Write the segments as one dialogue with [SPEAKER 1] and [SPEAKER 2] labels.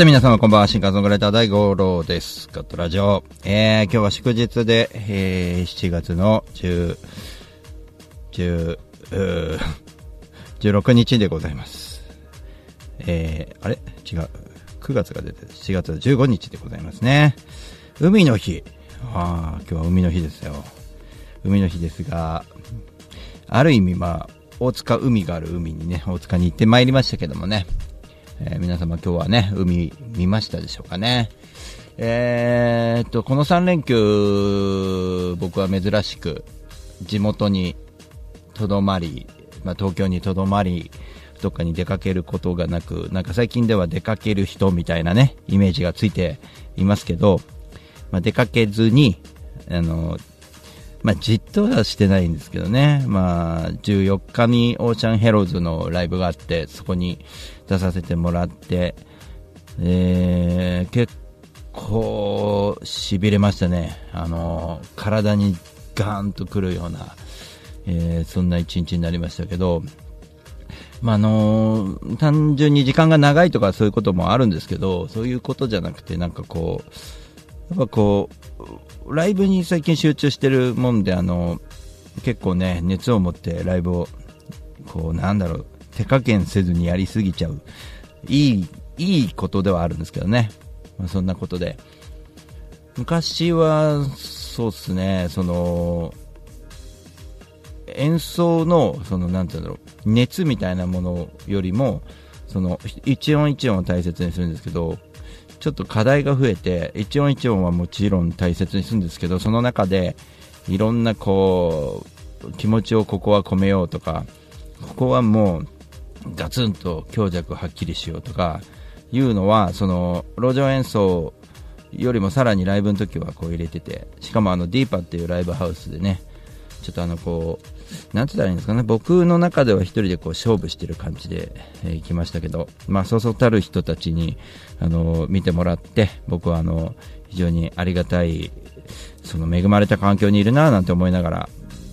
[SPEAKER 1] て皆様こんばんは、新幹ソングライター第五郎です。ガットラジオ。えー、今日は祝日で、えー、7月の10、10、16日でございます。えー、あれ？違う。9月が出て、7月15日でございますね。海の日。ああ、今日は海の日ですよ。海の日ですが、ある意味まあ、大塚海がある海にね、大塚に行ってまいりましたけどもね。えー皆様今日はね、海見ましたでしょうかね。えーっと、この3連休、僕は珍しく地元にとどまり、まあ、東京にとどまり、どっかに出かけることがなく、なんか最近では出かける人みたいなね、イメージがついていますけど、まあ、出かけずに、あの、まあ、じっとはしてないんですけどね。まあ、14日にオーシャンヘローズのライブがあって、そこに出させてもらって、えー、結構、痺れましたね。あの、体にガーンとくるような、えーそんな一日になりましたけど、まあ、あの単純に時間が長いとかそういうこともあるんですけど、そういうことじゃなくて、なんかこう、やっぱこう、ライブに最近集中してるもんで、あの、結構ね、熱を持ってライブを、こう、なんだろう、手加減せずにやりすぎちゃう。いい、いいことではあるんですけどね。まあ、そんなことで。昔は、そうっすね、その、演奏の、その、なんていうんだろう、熱みたいなものよりも、その、一音一音を大切にするんですけど、ちょっと課題が増えて、一音一音はもちろん大切にするんですけど、その中で、いろんなこう、気持ちをここは込めようとか、ここはもう、ガツンと強弱はっきりしようとか、いうのは、その、路上演奏よりもさらにライブの時はこう入れてて、しかもあの、ディーパっていうライブハウスでね、ちょっとあの、こう、なんて言ったらいいんですかね、僕の中では一人でこう勝負してる感じで、えー行きましたけど、まあ、そうそうたる人たちに、あの、見てもらって、僕はあの、非常にありがたい、その恵まれた環境にいるなぁなんて思いながら、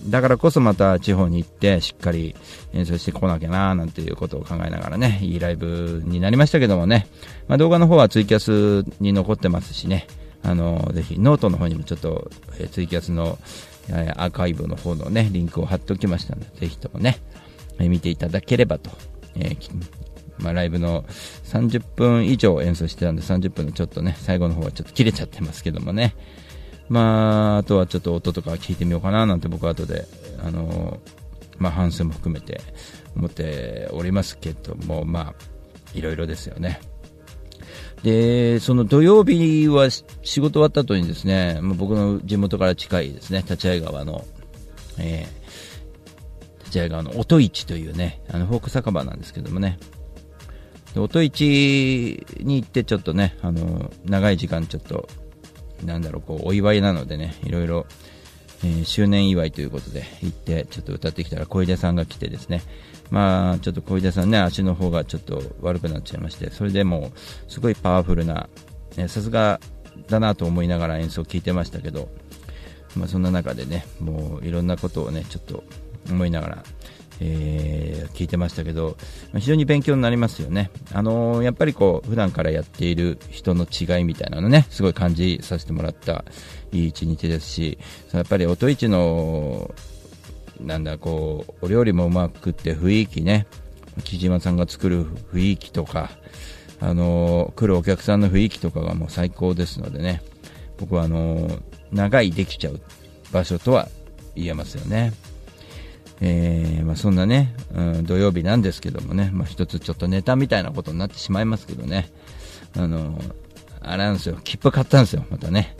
[SPEAKER 1] だからこそまた地方に行ってしっかり演奏してこなきゃなぁなんていうことを考えながらね、いいライブになりましたけどもね、まあ、動画の方はツイキャスに残ってますしね、あの、ぜひノートの方にもちょっと、えツイキャスの、えアーカイブの方のね、リンクを貼っておきましたので、ぜひともね、見ていただければと、えまあ、ライブの30分以上演奏してたんで、30分のちょっとね、最後の方はちょっと切れちゃってますけどもね、まあ、あとはちょっと音とか聞いてみようかななんて僕は後で、あのまあ、反省も含めて思っておりますけども、まあ、いろいろですよね。で、その土曜日は仕事終わった後にですね、僕の地元から近いですね、立会川の、えー立会川の音市というね、あのフォーク酒場なんですけどもね、で音市に行ってちょっとね、あの、長い時間ちょっと、なんだろう、こう、お祝いなのでね、いろいろ、えー周年祝いということで行って、ちょっと歌ってきたら小出さんが来てですね、まあ、ちょっと小出さんね、足の方がちょっと悪くなっちゃいまして、それでもう、すごいパワフルな、ねさすがだなと思いながら演奏を聴いてましたけど、まあ、そんな中でね、もういろんなことをね、ちょっと思いながら、えー聞いてましたけど、ま非常に勉強になりますよね。あのーやっぱりこう、普段からやっている人の違いみたいなのね、すごい感じさせてもらったいい一日ですし、やっぱり音市の、なんだ、こう、お料理もうまくって雰囲気ね、木島さんが作る雰囲気とか、あの来るお客さんの雰囲気とかがもう最高ですのでね、僕はあの長いできちゃう場所とは言えますよね。えーまあ、そんなね、うん、土曜日なんですけどもね、まあ、一つちょっとネタみたいなことになってしまいますけどね、あの、あれなんですよ、切符買ったんですよ、またね。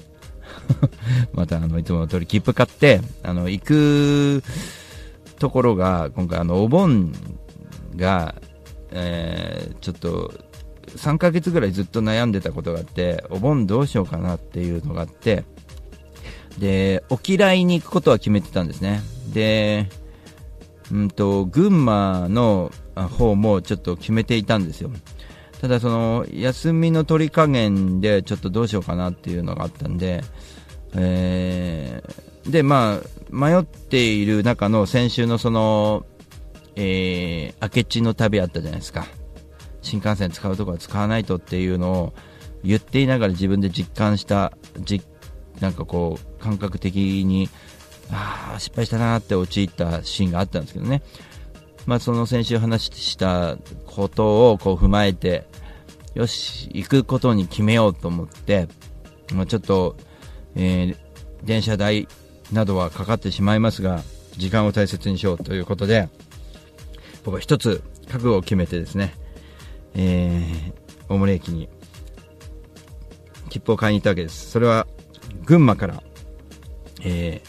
[SPEAKER 1] また、あの、いつもの通り切符買って、あの、行くところが、今回、あの、お盆が、えーちょっと、3ヶ月ぐらいずっと悩んでたことがあって、お盆どうしようかなっていうのがあって、で、お嫌いに行くことは決めてたんですね。で、うんと、群馬の方もちょっと決めていたんですよ。ただその、休みの取り加減でちょっとどうしようかなっていうのがあったんで、えー、で、まあ、迷っている中の先週のその、えー、明智の旅あったじゃないですか。新幹線使うとこは使わないとっていうのを言っていながら自分で実感した、じなんかこう、感覚的に、ああ、失敗したなって陥ったシーンがあったんですけどね。まあ、その先週話したことをこう踏まえて、よし、行くことに決めようと思って、まあ、ちょっと、えー、電車代などはかかってしまいますが、時間を大切にしようということで、僕は一つ覚悟を決めてですね、えー、大森駅に切符を買いに行ったわけです。それは群馬から、え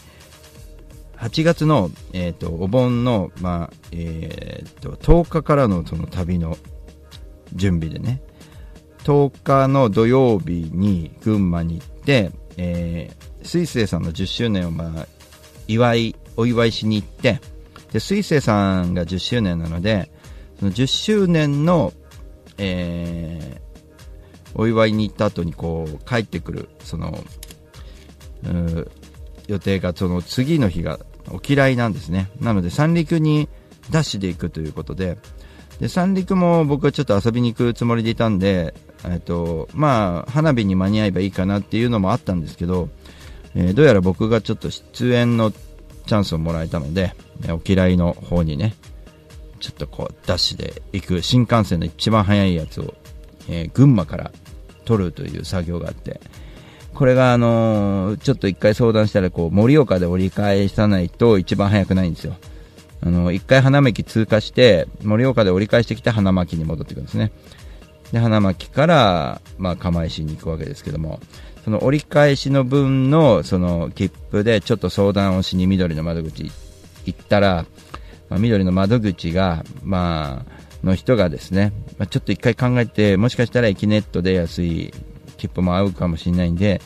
[SPEAKER 1] ー、8月の、えーと、お盆の、まあえーと、と10日からのその旅の準備でね10日の土曜日に群馬に行って、えー、水星さんの10周年を、まあ、祝いお祝いしに行ってで水星さんが10周年なのでその10周年の、えー、お祝いに行った後にこう帰ってくるその予定がその次の日がお嫌いなんですね。なので三陸にダッシュで行くということでで三陸も僕はちょっと遊びに行くつもりでいたんで、えっとまあ、花火に間に合えばいいかなっていうのもあったんですけど、えー、どうやら僕がちょっと出演のチャンスをもらえたので、お嫌いの方にねちょっとこうダッシュで行く新幹線の一番早いやつを、えー、群馬から取るという作業があってこれが、あのー、ちょっと一回相談したら、こう、盛岡で折り返さないと一番早くないんですよ。あの、一回花巻通過して、盛岡で折り返してきて花巻に戻ってくるんですね。で、花巻から、まあ、釜石に行くわけですけども、その折り返しの分の、その、切符でちょっと相談をしに緑の窓口行ったら、まあ、緑の窓口が、まあ、の人がですね、まあ、ちょっと一回考えて、もしかしたら駅ネットで安い切符も合うかもしれないんで、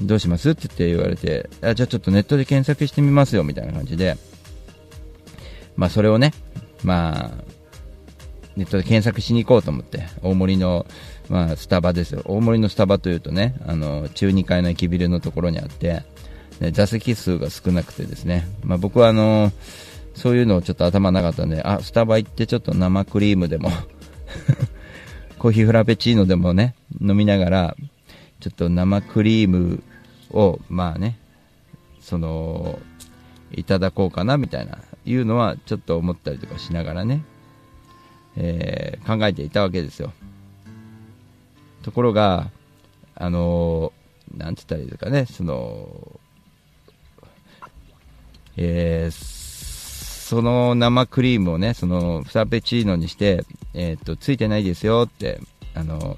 [SPEAKER 1] どうしますって言って言われて、あじゃあちょっとネットで検索してみますよみたいな感じで、まあそれをね、まあ、ネットで検索しに行こうと思って、大森の、まあ、スタバですよ。大森のスタバというとね、あの、中2階の駅ビルのところにあって、座席数が少なくてですね、まあ僕はあの、そういうのをちょっと頭なかったんで、あ、スタバ行ってちょっと生クリームでも コーヒーフラペチーノでもね、飲みながら、ちょっと生クリームを、まあね、その、いただこうかなみたいな、いうのはちょっと思ったりとかしながらね、えー、考えていたわけですよ。ところが、あのー、なんて言ったらいいですかね、その、えー、その生クリームをね、そのフラペチーノにして、えっ、と、ついてないですよって、あの、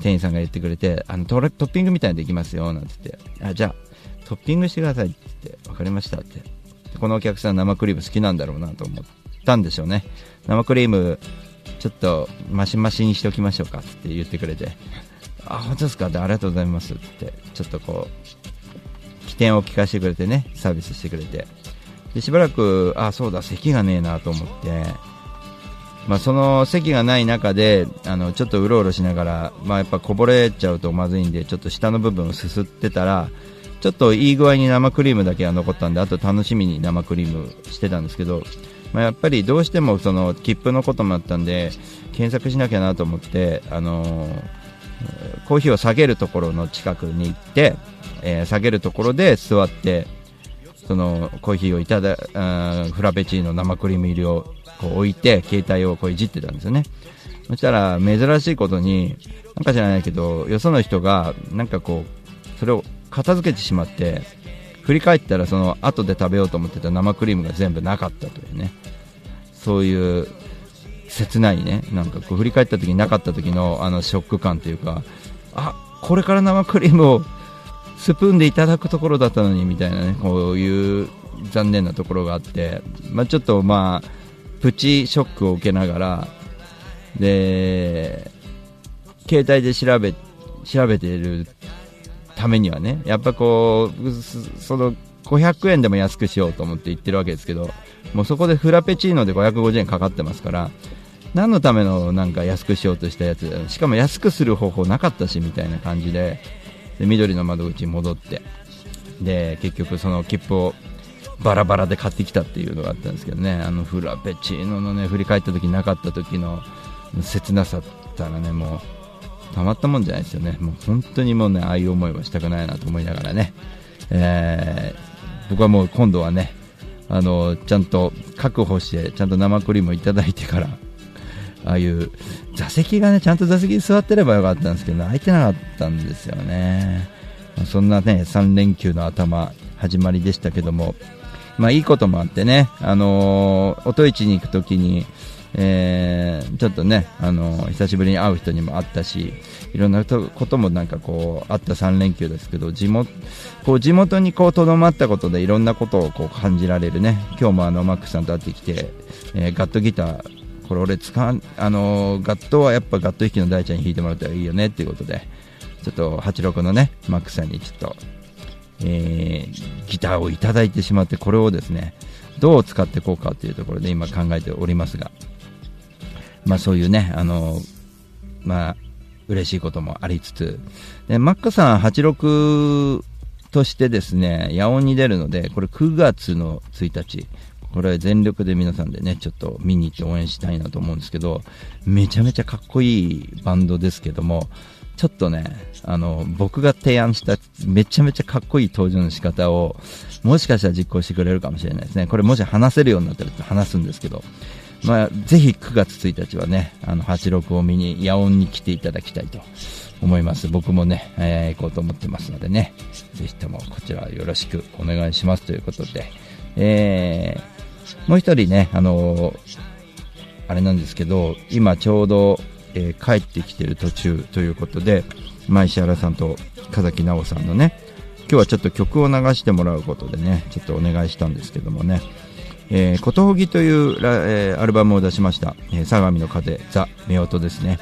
[SPEAKER 1] 店員さんが言ってくれて、あのトッピングみたいにできますよ、なんて言って、あ、じゃあ、トッピングしてくださいって言って、分かりましたって。このお客さん生クリーム好きなんだろうなと思ったんでしょうね。生クリーム、ちょっとマシマシにしておきましょうかって言ってくれて、あ、本当ですか？ってありがとうございますって、ちょっとこう、起点を聞かせてくれてね、サービスしてくれて。で、しばらく、あ、そうだ、席がねえなと思って、まあ、その席がない中であのちょっとうろうろしながら、まあ、やっぱこぼれちゃうとまずいんでちょっと下の部分をすすってたらちょっといい具合に生クリームだけが残ったんであと楽しみに生クリームしてたんですけど、まあ、やっぱりどうしてもその切符のこともあったんで検索しなきゃなと思って、あのー、コーヒーを下げるところの近くに行って、えー、下げるところで座ってそのコーヒーをいただフラペチーノ生クリーム入りをこう置いて、携帯をこういじってたんですよね。そしたら、珍しいことに、なんか知らないけど、よその人が、なんかこう、それを片付けてしまって、振り返ったら、その後で食べようと思ってた生クリームが全部なかったというね。そういう、切ないね、なんかこう振り返った時になかった時のあのショック感というか、あ、これから生クリームをスプーンでいただくところだったのにみたいなね、こういう残念なところがあって、まあ、ちょっとまあ、プチショックを受けながら、で、携帯で調べ、調べているためにはね、やっぱこう、その500円でも安くしようと思って言ってるわけですけど、もうそこでフラペチーノで550円かかってますから、何のためのなんか安くしようとしたやつしかも安くする方法なかったしみたいな感じでで緑の窓口に戻ってで結局その切符をバラバラで買ってきたっていうのがあったんですけどねあのフラペチーノのね振り返った時なかった時の切なさったらねもうたまったもんじゃないですよね。もう本当にもうねああいう思いはしたくないなと思いながらね、えー、僕はもう今度はねあのちゃんと確保してちゃんと生クリームをいただいてからああいう座席がねちゃんと座席に座ってればよかったんですけど空いてなかったんですよね、まあ、そんなね3連休の頭始まりでしたけども。まあいいこともあってねあのー、音市に行くときにえー、ちょっとね、あの、久しぶりに会う人にも会ったし、いろんなこともなんかこう、あった3連休ですけど、地元、こう地元にこう、とどまったことでいろんなことをこう感じられるね、今日もあの、マックさんと会ってきて、えー、ガットギター、これ俺使う、あの、ガットはやっぱガット弾きの大ちゃんに弾いてもらったらいいよねっていうことで、ちょっと86のね、マックさんにちょっと、えー、ギターをいただいてしまって、これをですね、どう使っていこうかというところで今考えておりますが、まあそういうね、あの、まあ、嬉しいこともありつつ、でマックさん86としてですね、野音に出るので、これ9月の1日、これ全力で皆さんでね、ちょっと見に行って応援したいなと思うんですけど、めちゃめちゃかっこいいバンドですけども、ちょっとね、あの、僕が提案しためちゃめちゃかっこいい登場の仕方を、もしかしたら実行してくれるかもしれないですね。これもし話せるようになったら話すんですけど、まあ、ぜひ9月1日はね、あの、86を見に、野音に来ていただきたいと思います。僕もね、えー、行こうと思ってますのでね、ぜひともこちらよろしくお願いしますということで、えー、もう一人ね、あのー、あれなんですけど、今ちょうど、えー、帰ってきてる途中ということで、ま石原さんと風木直さんのね、今日はちょっと曲を流してもらうことでね、ちょっとお願いしたんですけどもね、えー、ことほぎというえー、アルバムを出しました、えー、相模の風、ザ・夫婦ですね。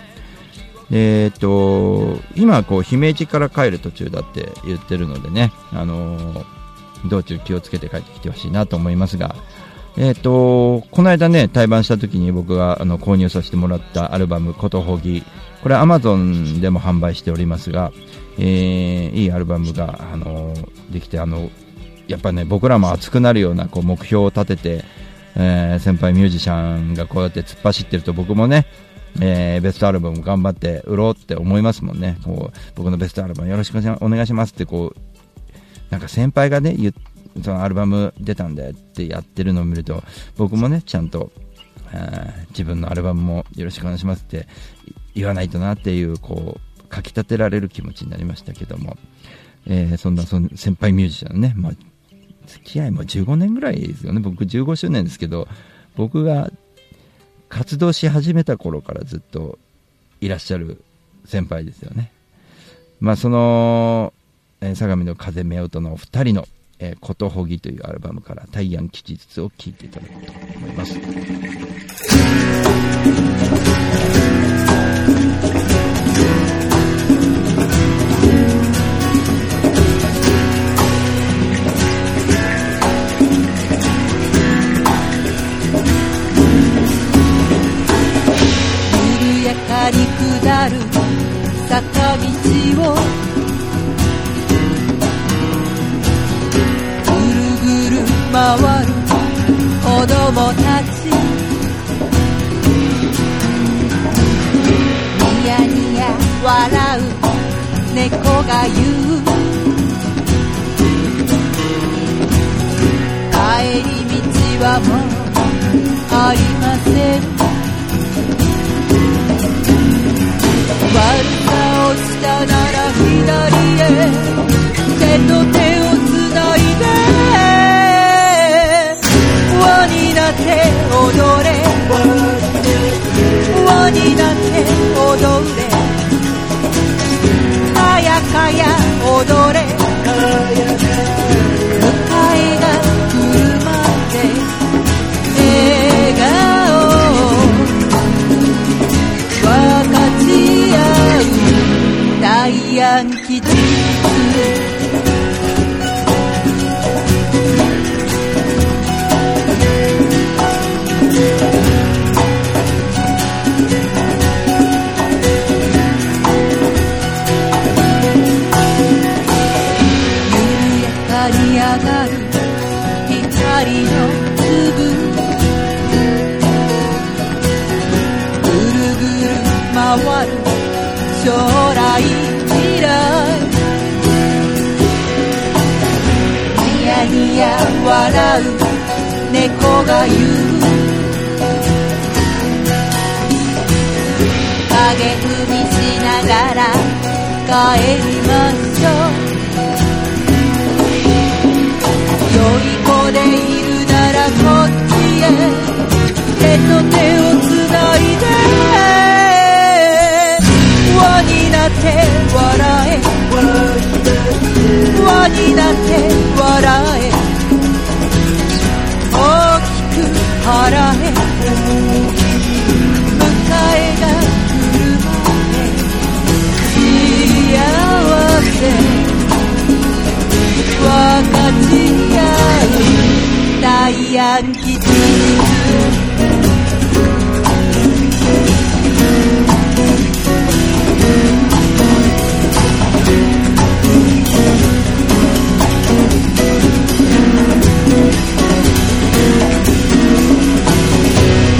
[SPEAKER 1] えー、っと、今、こう、姫路から帰る途中だって言ってるのでね、あのー、道中気をつけて帰ってきてほしいなと思いますが、えっ、と、この間ね、対バンした時に僕があの購入させてもらったアルバム、ことほぎ。これ Amazon でも販売しておりますが、えー、いいアルバムが、あのできて、あの、やっぱね、僕らも熱くなるようなこう目標を立てて、えー、先輩ミュージシャンがこうやって突っ走ってると僕もね、えー、ベストアルバム頑張って売ろうって思いますもんね。こう僕のベストアルバムよろしくお願いしますってこう、なんか先輩がね、そのアルバム出たんだよってやってるのを見ると、僕もね、ちゃんと、自分のアルバムもよろしくお願いしますって言わないとなっていう、こう、かき立てられる気持ちになりましたけども、えー、そんなその先輩ミュージシャンね、まあ、付き合いも15年ぐらいですよね。僕15周年ですけど、僕が活動し始めた頃からずっといらっしゃる先輩ですよね。まあ、その、えー、相模の風夫婦のお二人のえー、ことほぎというアルバムからタイヤン吉日を聴いていただこうと思います。
[SPEAKER 2] 坂道を。回る子供たち。ニヤニヤ笑う。猫が言う。帰り道はもうありません。り上がる光の粒ぐるぐる回る将来未来ニヤニヤ笑う猫が言う影踏みしながら帰りましょうるならこっちへ手と手をつないで輪になって笑え輪になって笑え大きく払ダイアン吉日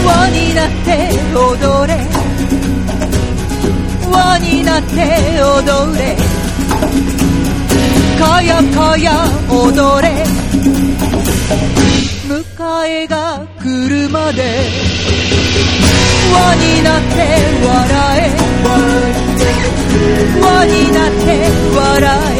[SPEAKER 2] 輪になって踊れ。輪になって踊れ。かやかや踊れ。が来るまで輪になって笑え輪になって笑え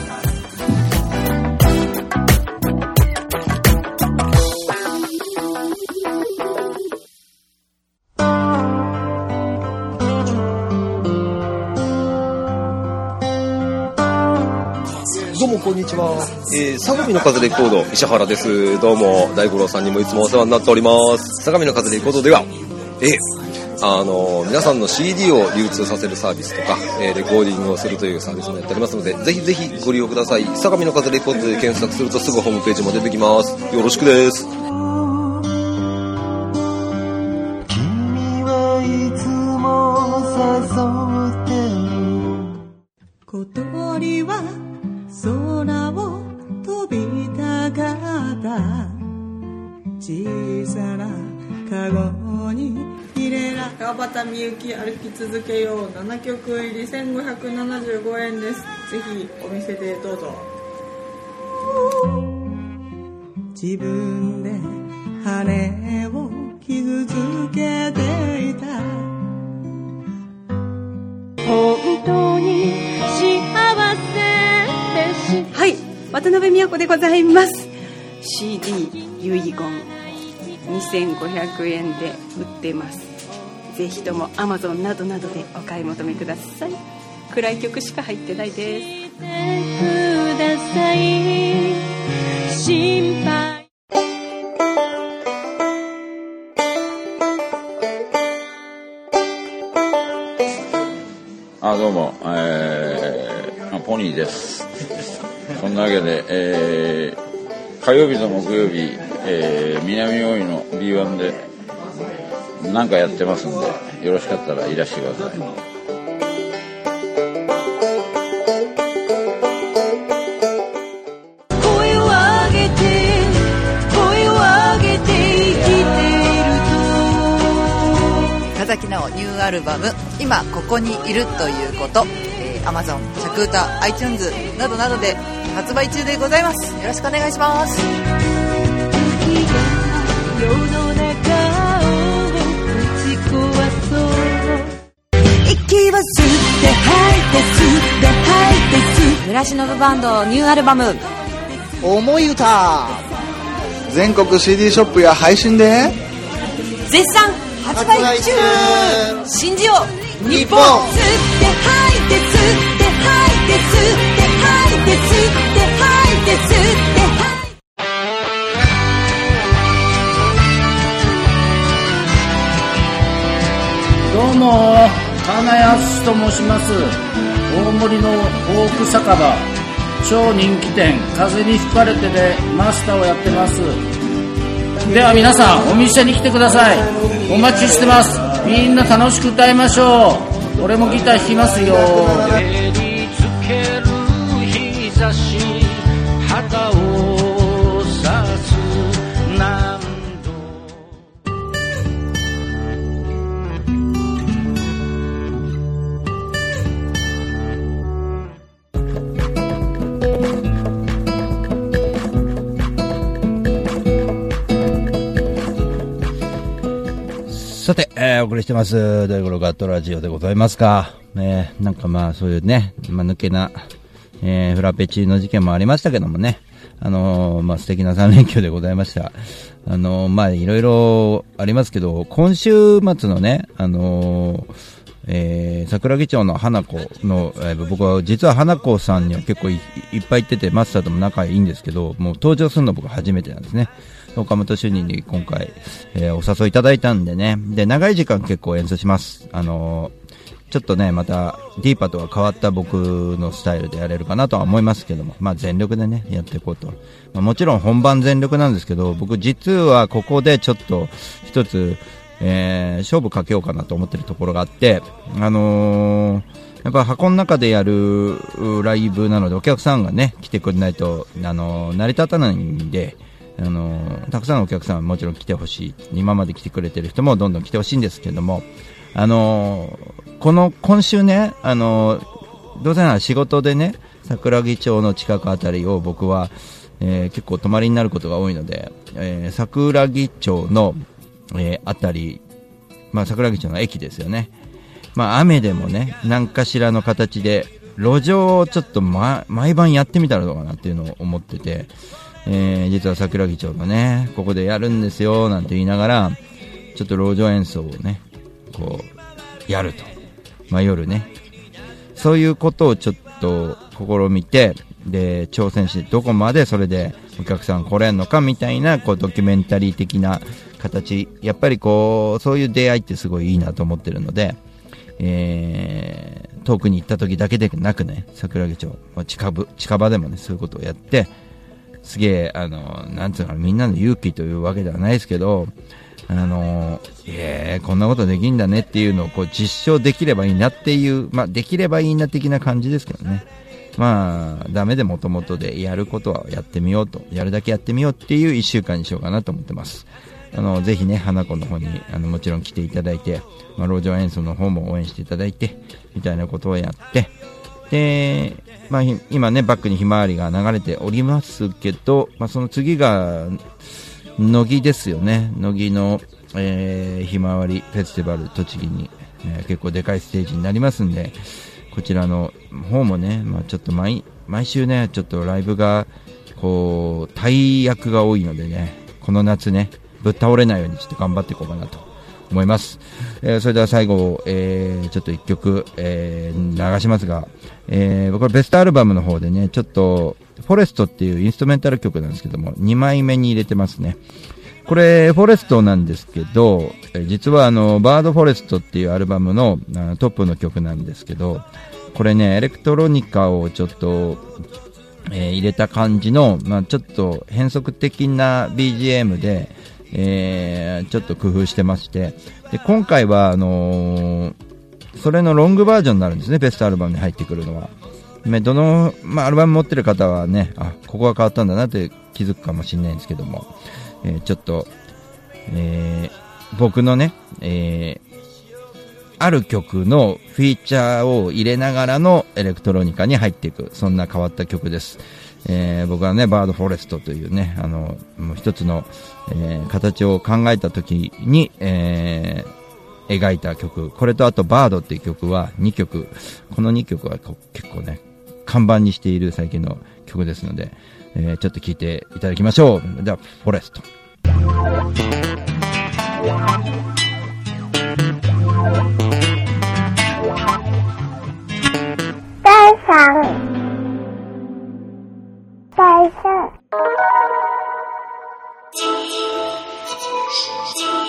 [SPEAKER 3] こんにちは。えー、相模の風レコード、石原です。どうも、大五郎さんにもいつもお世話になっております。相模の風レコードでは、えー、あのー皆さんの CD を流通させるサービスとか、えーレコーディングをするというサービスもやっておりますので、ぜひぜひご利用ください。相模の風レコードで検索するとすぐホームページも出てきます。よろしくです。
[SPEAKER 2] 小鳥は空を飛びたかった。小さなカゴに入れら
[SPEAKER 4] 川端みゆき歩き続けよう。7曲入り1575円です。ぜひお店でどうぞ。
[SPEAKER 2] 自分で羽を傷つけていた
[SPEAKER 5] 渡辺美和子でございます。CD 遺言2500円で売ってます。ぜひとも Amazon などなどでお買い求めください。暗い曲しか入ってないです。
[SPEAKER 2] 心配
[SPEAKER 6] あどうも、えー、まあポニーです。そんなわけで、えー、火曜日と木曜日、えー、南大井の B1 で何かやってますんで、よろしかったらいらしてください。
[SPEAKER 2] 声を上げて声を上げて生きている
[SPEAKER 7] 深崎奈緒ニューアルバム「今ここにいるということ」えー Amazon、シャクータ、iTunes などなどで発売中でございます。よろしくお願いします。
[SPEAKER 2] 世の中を打ち壊そう。息を吸って吐いて吸って吐いて吸って
[SPEAKER 7] 村忍バンドニューアルバム。
[SPEAKER 8] 思い歌。全国 CD ショップや配信で。
[SPEAKER 7] 絶賛。発売中。信じよう日本。
[SPEAKER 2] 吸って吐いて吸って吐いて吸ってて吸って吐いて吸って
[SPEAKER 9] どうも金安と申します。大森のフォーク酒場超人気店風に吹かれてでマスターをやってます。では皆さんお店に来てください。お待ちしてます。みんな楽しく歌いましょう。俺もギター弾きますよ。さ
[SPEAKER 1] て、えーお送りしてます、大五郎ガットラジオでございますが、えーなんかまあそういうね、まあ抜けな、えーフラペチーノ事件もありましたけどもね、あのーまあ素敵な3連休でございました。あのーまあいろいろありますけど、今週末のね、あのーえー桜木町の花子の、えー僕は実は花子さんには結構いいっぱい行ってて、マスターとも仲いいんですけど、もう登場するの僕初めてなんですね。岡本主任に今回、えーお誘いいただいたんでね。で、長い時間結構演奏します。あのーちょっとね、また、ディーパとは変わった僕のスタイルでやれるかなとは思いますけども、まあ全力でね、やっていこうと。まあ、もちろん本番全力なんですけど、僕実はここでちょっと一つ、えー勝負かけようかなと思ってるところがあって、あのーやっぱ箱の中でやるライブなのでお客さんがね、来てくれないと、あのー成り立たないんで、あのたくさんのお客さんはもちろん来てほしい。今まで来てくれてる人もどんどん来てほしいんですけども、あのこの今週ね、あのどうせなら仕事でね、桜木町の近くあたりを僕は、えー結構泊まりになることが多いので、えー桜木町の、えーあたり、まあ桜木町の駅ですよね。まあ雨でもね、何かしらの形で、路上をちょっと、ま、毎晩やってみたらどうかなっていうのを思ってて、えー実は桜木町のね、ここでやるんですよ、なんて言いながら、ちょっと路上演奏をね、こう、やると。まあ夜ね。そういうことをちょっと試みて、で、挑戦して、どこまでそれでお客さん来れんのかみたいな、こう、ドキュメンタリー的な形、やっぱりこう、そういう出会いってすごいいいなと思ってるので、えー、遠くに行った時だけでなくね、桜木町、近場、近場でもね、そういうことをやって、すげえ、あの、なんつうのか、みんなの勇気というわけではないですけど、あの、えー、こんなことできんだねっていうのをこう実証できればいいなっていう、まあ、できればいいな的な感じですけどね。まあ、ダメでもともとでやることはやってみようと、やるだけやってみようっていう一週間にしようかなと思ってます。あの、ぜひね、花子の方に、あの、もちろん来ていただいて、まあ、路上演奏の方も応援していただいて、みたいなことをやって、で、まあ、今ね、バックにひまわりが流れておりますけど、まあ、その次が、乃木ですよね。乃木の、えーひまわりフェスティバル栃木に、えー結構でかいステージになりますんで、こちらの方もね、まあ、ちょっと毎、毎週ね、ちょっとライブが、こう、大役が多いのでね、この夏ね、ぶっ倒れないようにちょっと頑張っていこうかなと思います。えーそれでは最後、えーちょっと一曲、えー流しますが、えー僕はベストアルバムの方でね、ちょっと、フォレストっていうインストメンタル曲なんですけども、2枚目に入れてますね。これ、フォレストなんですけど、実はあの、バードフォレストっていうアルバムのトップの曲なんですけど、これね、エレクトロニカをちょっと、えー入れた感じの、まあ、ちょっと変則的な BGM で、えーちょっと工夫してまして、で、今回は、あのーそれのロングバージョンになるんですね、ベストアルバムに入ってくるのは。ねどの、まあ、アルバム持ってる方はね、あ、ここが変わったんだなって気づくかもしれないんですけども、えーちょっと、えー僕のね、えーある曲のフィーチャーを入れながらのエレクトロニカに入っていく、そんな変わった曲です。えー僕はね、バードフォレストというね、あの、もう一つの、えー形を考えた時に、えー描いた曲。これとあとバードっていう曲は2曲。この2曲は結構ね、看板にしている最近の曲ですので、えーちょっと聴いていただきましょう。では、フォレスト。
[SPEAKER 10] 第三再见。今天是今